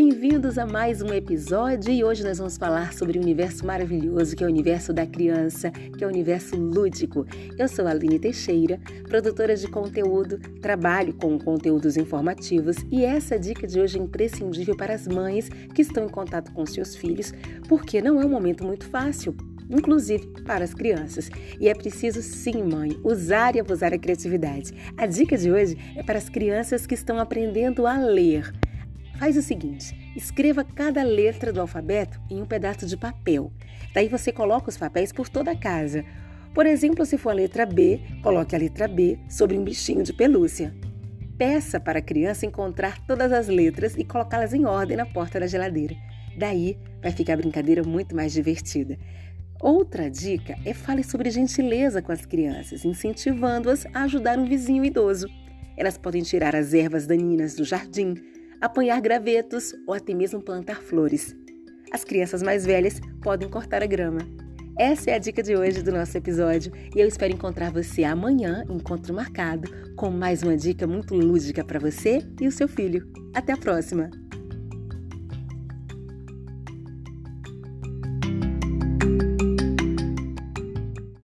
bem-vindos a mais um episódio e hoje nós vamos falar sobre um universo maravilhoso que é o universo da criança, que é o universo lúdico. Eu sou Aline Teixeira, produtora de conteúdo, trabalho com conteúdos informativos e essa dica de hoje é imprescindível para as mães que estão em contato com seus filhos, porque não é um momento muito fácil inclusive para as crianças. E é preciso, sim, mãe, usar e abusar a criatividade. A dica de hoje é para as crianças que estão aprendendo a ler. Faz o seguinte: escreva cada letra do alfabeto em um pedaço de papel. Daí você coloca os papéis por toda a casa. Por exemplo, se for a letra B, coloque a letra B sobre um bichinho de pelúcia. Peça para a criança encontrar todas as letras e colocá-las em ordem na porta da geladeira. Daí vai ficar a brincadeira muito mais divertida. Outra dica é fale sobre gentileza com as crianças, incentivando-as a ajudar um vizinho idoso. Elas podem tirar as ervas daninhas do jardim, apanhar gravetos ou até mesmo plantar flores. As crianças mais velhas podem cortar a grama. Essa é a dica de hoje do nosso episódio e eu espero encontrar você amanhã, encontro marcado, com mais uma dica muito lúdica para você e o seu filho. Até a próxima!